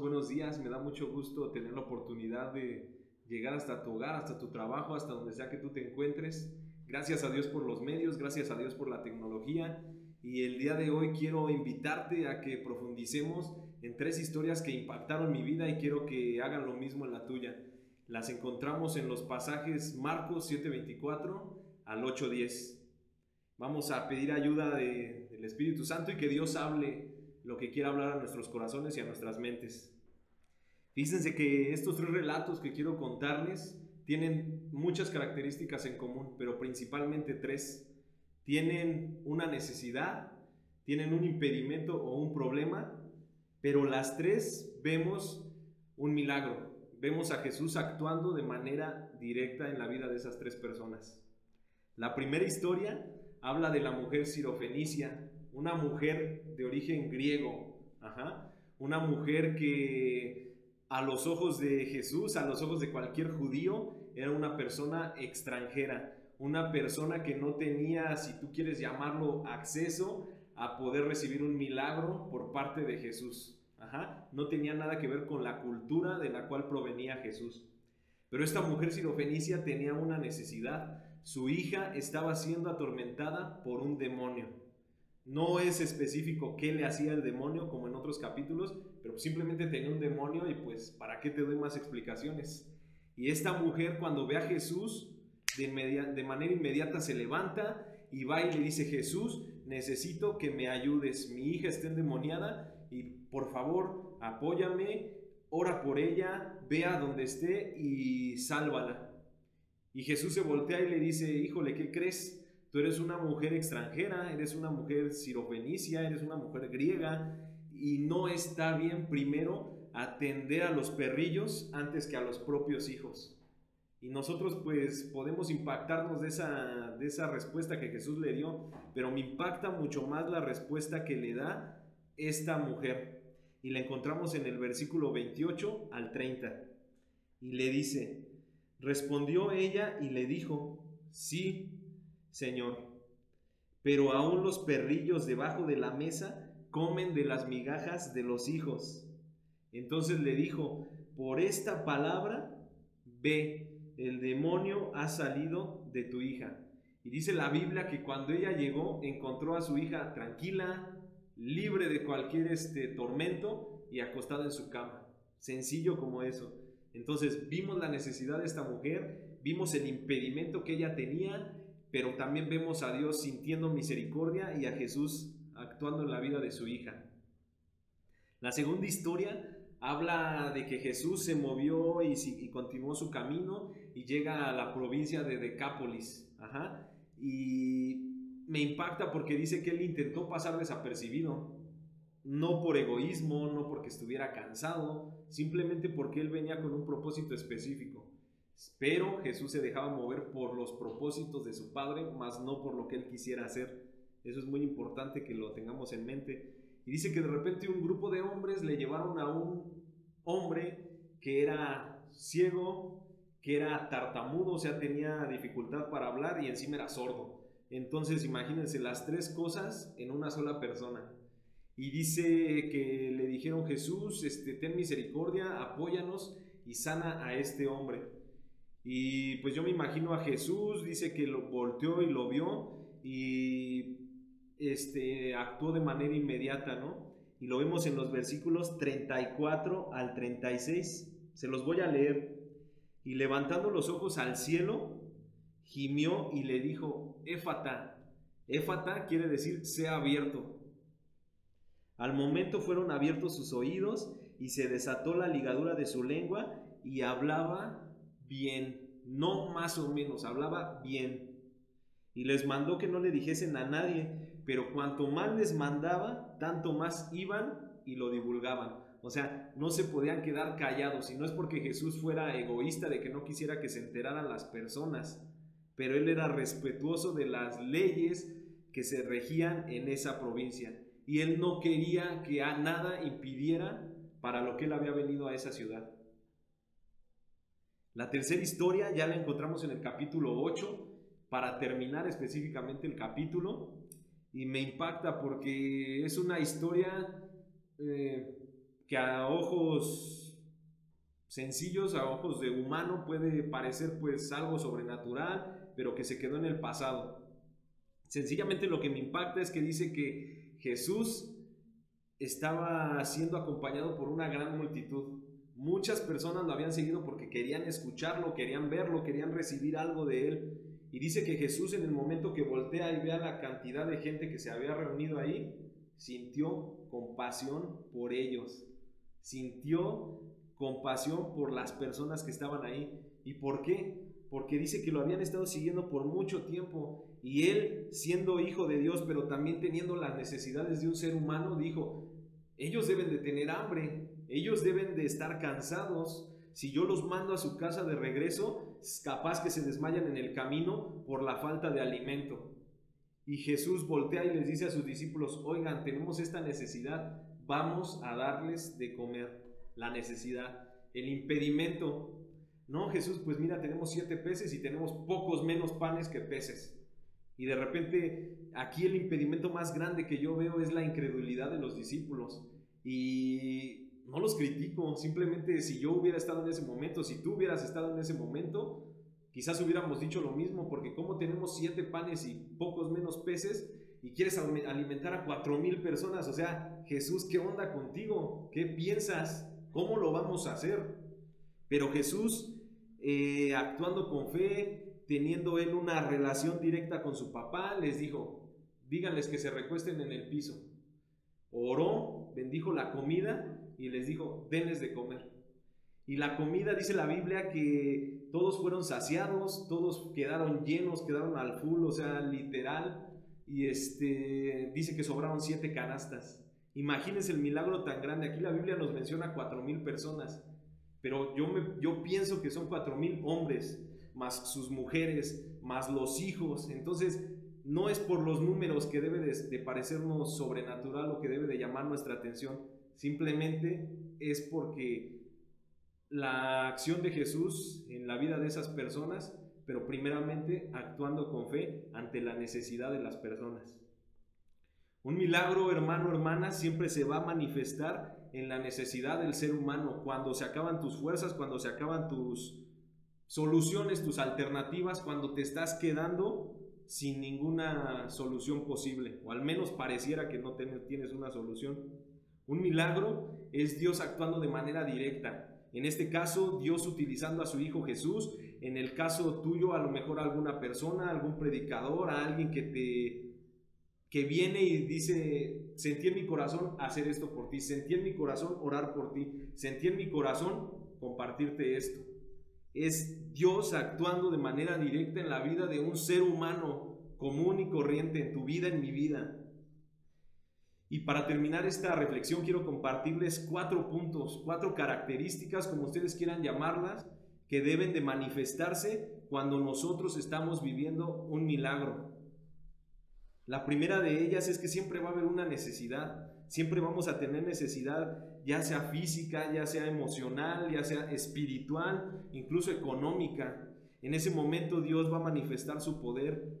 buenos días. Me da mucho gusto tener la oportunidad de llegar hasta tu hogar, hasta tu trabajo, hasta donde sea que tú te encuentres. Gracias a Dios por los medios, gracias a Dios por la tecnología. Y el día de hoy quiero invitarte a que profundicemos en tres historias que impactaron mi vida y quiero que hagan lo mismo en la tuya. Las encontramos en los pasajes Marcos 7:24 al 8:10. Vamos a pedir ayuda del Espíritu Santo y que Dios hable lo que quiera hablar a nuestros corazones y a nuestras mentes. Fíjense que estos tres relatos que quiero contarles tienen muchas características en común, pero principalmente tres. Tienen una necesidad, tienen un impedimento o un problema, pero las tres vemos un milagro. Vemos a Jesús actuando de manera directa en la vida de esas tres personas. La primera historia habla de la mujer sirofenicia, una mujer de origen griego, una mujer que a los ojos de Jesús, a los ojos de cualquier judío, era una persona extranjera, una persona que no tenía, si tú quieres llamarlo, acceso a poder recibir un milagro por parte de Jesús. No tenía nada que ver con la cultura de la cual provenía Jesús. Pero esta mujer sirofenicia tenía una necesidad. Su hija estaba siendo atormentada por un demonio. No es específico qué le hacía el demonio como en otros capítulos, pero simplemente tenía un demonio y pues, ¿para qué te doy más explicaciones? Y esta mujer cuando ve a Jesús, de, manera inmediata se levanta y va y le dice, Jesús, necesito que me ayudes, mi hija está endemoniada y por favor apóyame, ora por ella, vea donde esté y sálvala. Y Jesús se voltea y le dice, híjole, ¿qué crees? Tú eres una mujer extranjera, eres una mujer sirofenicia, eres una mujer griega y no está bien primero atender a los perrillos antes que a los propios hijos. Y nosotros pues podemos impactarnos de esa, de esa respuesta que Jesús le dio, pero me impacta mucho más la respuesta que le da esta mujer. Y la encontramos en el versículo 28 al 30. Y le dice, respondió ella y le dijo, sí, Señor. Pero aún los perrillos debajo de la mesa comen de las migajas de los hijos. Entonces le dijo, por esta palabra, ve, el demonio ha salido de tu hija. Y dice la Biblia que cuando ella llegó, encontró a su hija tranquila, libre de cualquier este tormento y acostada en su cama. Sencillo como eso. Entonces vimos la necesidad de esta mujer, vimos el impedimento que ella tenía pero también vemos a Dios sintiendo misericordia y a Jesús actuando en la vida de su hija. La segunda historia habla de que Jesús se movió y, continuó su camino y llega a la provincia de Decápolis. Y me impacta porque dice que él intentó pasar desapercibido, no por egoísmo, no porque estuviera cansado, simplemente porque él venía con un propósito específico. Pero Jesús se dejaba mover por los propósitos de su Padre, más no por lo que él quisiera hacer. Eso es muy importante que lo tengamos en mente. Y dice que de repente un grupo de hombres le llevaron a un hombre que era ciego, que era tartamudo, o sea, tenía dificultad para hablar y encima era sordo. Entonces, imagínense las tres cosas en una sola persona. Y dice que le dijeron Jesús, este, ten misericordia, apóyanos y sana a este hombre. Y pues yo me imagino a Jesús, dice que lo volteó y lo vio y este, actuó de manera inmediata, ¿no? Y lo vemos en los versículos 34 al 36. Se los voy a leer. Y levantando los ojos al cielo, gimió y le dijo, Éfata. Éfata quiere decir sea abierto. Al momento fueron abiertos sus oídos y se desató la ligadura de su lengua y hablaba bien, no más o menos, hablaba bien. Y les mandó que no le dijesen a nadie, pero cuanto más les mandaba, tanto más iban y lo divulgaban. O sea, no se podían quedar callados, y no es porque Jesús fuera egoísta de que no quisiera que se enteraran las personas, pero él era respetuoso de las leyes que se regían en esa provincia. Y él no quería que a nada impidiera para lo que él había venido a esa ciudad. La tercera historia ya la encontramos en el capítulo 8, para terminar específicamente el capítulo, y me impacta porque es una historia eh, que a ojos sencillos, a ojos de humano puede parecer pues algo sobrenatural, pero que se quedó en el pasado. Sencillamente lo que me impacta es que dice que Jesús estaba siendo acompañado por una gran multitud. Muchas personas lo habían seguido porque querían escucharlo, querían verlo, querían recibir algo de él. Y dice que Jesús en el momento que voltea y vea la cantidad de gente que se había reunido ahí, sintió compasión por ellos. Sintió compasión por las personas que estaban ahí. ¿Y por qué? Porque dice que lo habían estado siguiendo por mucho tiempo y él, siendo hijo de Dios, pero también teniendo las necesidades de un ser humano, dijo, ellos deben de tener hambre, ellos deben de estar cansados. Si yo los mando a su casa de regreso, es capaz que se desmayan en el camino por la falta de alimento. Y Jesús voltea y les dice a sus discípulos, oigan, tenemos esta necesidad, vamos a darles de comer. La necesidad, el impedimento. No, Jesús, pues mira, tenemos siete peces y tenemos pocos menos panes que peces. Y de repente aquí el impedimento más grande que yo veo es la incredulidad de los discípulos. Y no los critico, simplemente si yo hubiera estado en ese momento, si tú hubieras estado en ese momento, quizás hubiéramos dicho lo mismo, porque como tenemos siete panes y pocos menos peces y quieres alimentar a cuatro mil personas, o sea, Jesús, ¿qué onda contigo? ¿Qué piensas? ¿Cómo lo vamos a hacer? Pero Jesús, eh, actuando con fe, teniendo él una relación directa con su papá, les dijo, díganles que se recuesten en el piso. Oró, bendijo la comida y les dijo, denles de comer. Y la comida, dice la Biblia, que todos fueron saciados, todos quedaron llenos, quedaron al full, o sea, literal. Y este, dice que sobraron siete canastas. Imagínense el milagro tan grande. Aquí la Biblia nos menciona cuatro mil personas, pero yo, me, yo pienso que son cuatro mil hombres más sus mujeres, más los hijos. Entonces, no es por los números que debe de, parecernos sobrenatural o que debe de llamar nuestra atención, simplemente es porque la acción de Jesús en la vida de esas personas, pero primeramente actuando con fe ante la necesidad de las personas. Un milagro, hermano, hermana, siempre se va a manifestar en la necesidad del ser humano, cuando se acaban tus fuerzas, cuando se acaban tus, soluciones, tus alternativas cuando te estás quedando sin ninguna solución posible, o al menos pareciera que no tienes una solución. Un milagro es Dios actuando de manera directa. En este caso, Dios utilizando a su Hijo Jesús. En el caso tuyo, a lo mejor alguna persona, algún predicador, a alguien que te que viene y dice, sentí en mi corazón hacer esto por ti, sentí en mi corazón orar por ti, sentí en mi corazón compartirte esto es Dios actuando de manera directa en la vida de un ser humano común y corriente, en tu vida, en mi vida. Y para terminar esta reflexión quiero compartirles cuatro puntos, cuatro características, como ustedes quieran llamarlas, que deben de manifestarse cuando nosotros estamos viviendo un milagro. La primera de ellas es que siempre va a haber una necesidad, siempre vamos a tener necesidad ya sea física, ya sea emocional, ya sea espiritual, incluso económica. En ese momento Dios va a manifestar su poder.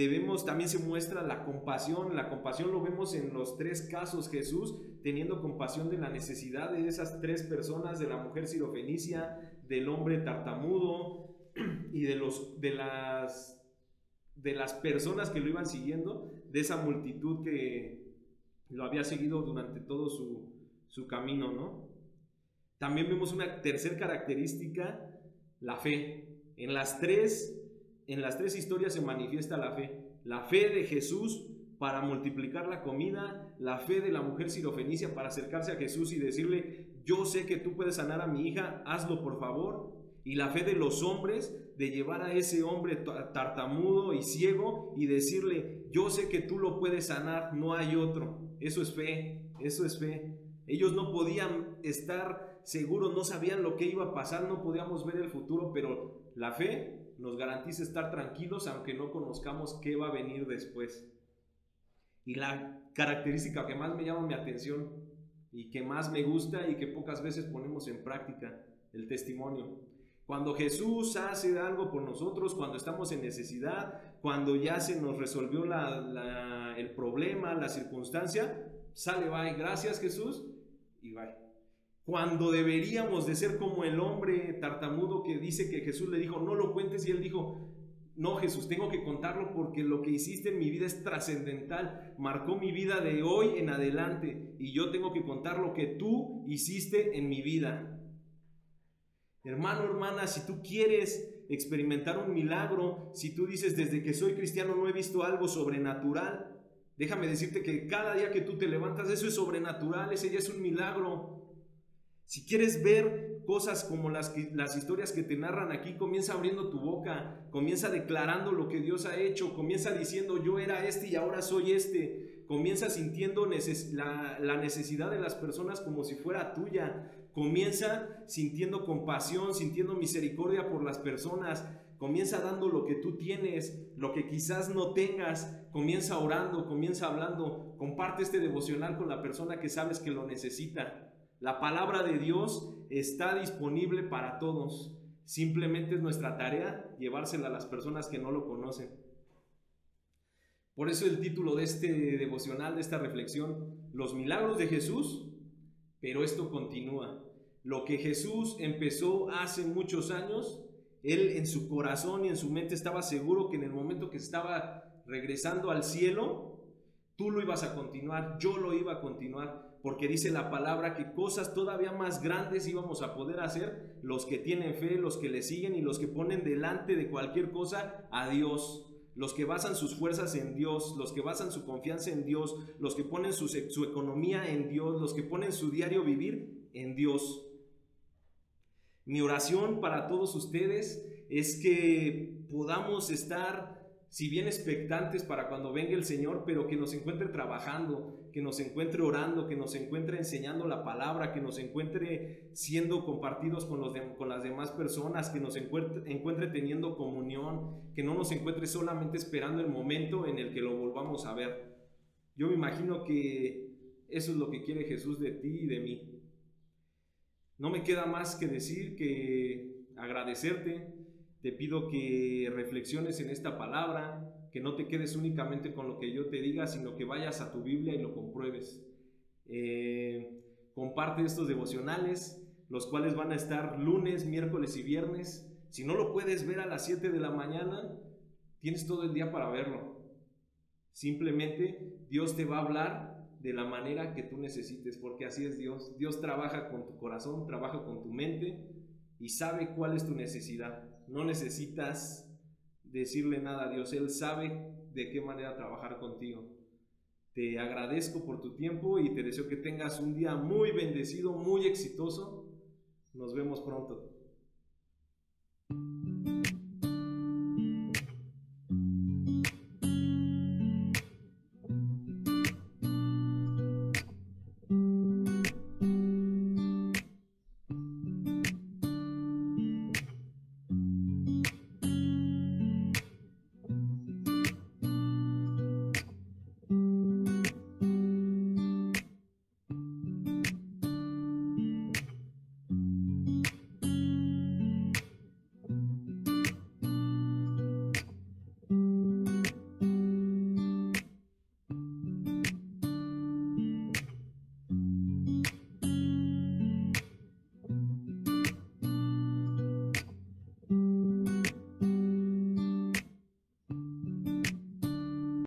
Debemos, también se muestra la compasión. La compasión lo vemos en los tres casos. Jesús teniendo compasión de la necesidad de esas tres personas, de la mujer sirofenicia, del hombre tartamudo y de, los, de, las, de las personas que lo iban siguiendo, de esa multitud que lo había seguido durante todo su, su camino, ¿no? También vemos una tercera característica, la fe. En las tres, en las tres historias se manifiesta la fe. La fe de Jesús para multiplicar la comida, la fe de la mujer sirofenicia para acercarse a Jesús y decirle, yo sé que tú puedes sanar a mi hija, hazlo por favor. Y la fe de los hombres de llevar a ese hombre tartamudo y ciego y decirle, yo sé que tú lo puedes sanar, no hay otro. Eso es fe, eso es fe. Ellos no podían estar seguros, no sabían lo que iba a pasar, no podíamos ver el futuro, pero la fe nos garantiza estar tranquilos aunque no conozcamos qué va a venir después. Y la característica que más me llama mi atención y que más me gusta y que pocas veces ponemos en práctica, el testimonio. Cuando Jesús hace algo por nosotros, cuando estamos en necesidad, cuando ya se nos resolvió el problema, la circunstancia, sale, bye, gracias Jesús, y Cuando deberíamos de ser como el hombre tartamudo que dice que Jesús le dijo, no lo cuentes, y él dijo, no Jesús, tengo que contarlo porque lo que hiciste en mi vida es trascendental, marcó mi vida de hoy en adelante, y yo tengo que contar lo que tú hiciste en mi vida. Hermano, hermana, si tú quieres experimentar un milagro, si tú dices desde que soy cristiano no he visto algo sobrenatural, déjame decirte que cada día que tú te levantas eso es sobrenatural, ese ya es un milagro. Si quieres ver cosas como las, las historias que te narran aquí, comienza abriendo tu boca, comienza declarando lo que Dios ha hecho, comienza diciendo yo era este y ahora soy este, comienza sintiendo la, la necesidad de las personas como si fuera tuya, Comienza sintiendo compasión, sintiendo misericordia por las personas. Comienza dando lo que tú tienes, lo que quizás no tengas. Comienza orando, comienza hablando. Comparte este devocional con la persona que sabes que lo necesita. La palabra de Dios está disponible para todos. Simplemente es nuestra tarea llevársela a las personas que no lo conocen. Por eso el título de este devocional, de esta reflexión, los milagros de Jesús pero esto continúa. Lo que Jesús empezó hace muchos años, él en su corazón y en su mente estaba seguro que en el momento que estaba regresando al cielo, tú lo ibas a continuar, yo lo iba a continuar, porque dice la palabra que cosas todavía más grandes íbamos a poder hacer los que tienen fe, los que le siguen y los que ponen delante de cualquier cosa a Dios los que basan sus fuerzas en Dios, los que basan su confianza en Dios, los que ponen su, economía en Dios, los que ponen su diario vivir en Dios. Mi oración para todos ustedes es que podamos estar si bien expectantes para cuando venga el Señor, pero que nos encuentre trabajando, que nos encuentre orando, que nos encuentre enseñando la palabra, que nos encuentre siendo compartidos con, los con las demás personas, que nos encuentre, encuentre teniendo comunión, que no nos encuentre solamente esperando el momento en el que lo volvamos a ver. Yo me imagino que eso es lo que quiere Jesús de ti y de mí. No me queda más que decir que agradecerte, te pido que reflexiones en esta palabra, que no te quedes únicamente con lo que yo te diga, sino que vayas a tu Biblia y lo compruebes. Eh, comparte estos devocionales, los cuales van a estar lunes, miércoles y viernes. Si no lo puedes ver a las 7 de la mañana, tienes todo el día para verlo. Simplemente Dios te va a hablar de la manera que tú necesites, porque así es Dios. Dios trabaja con tu corazón, trabaja con tu mente y sabe cuál es tu necesidad. No necesitas decirle nada a Dios, Él sabe de qué manera trabajar contigo. Te agradezco por tu tiempo y te deseo que tengas un día muy bendecido, muy exitoso. Nos vemos pronto.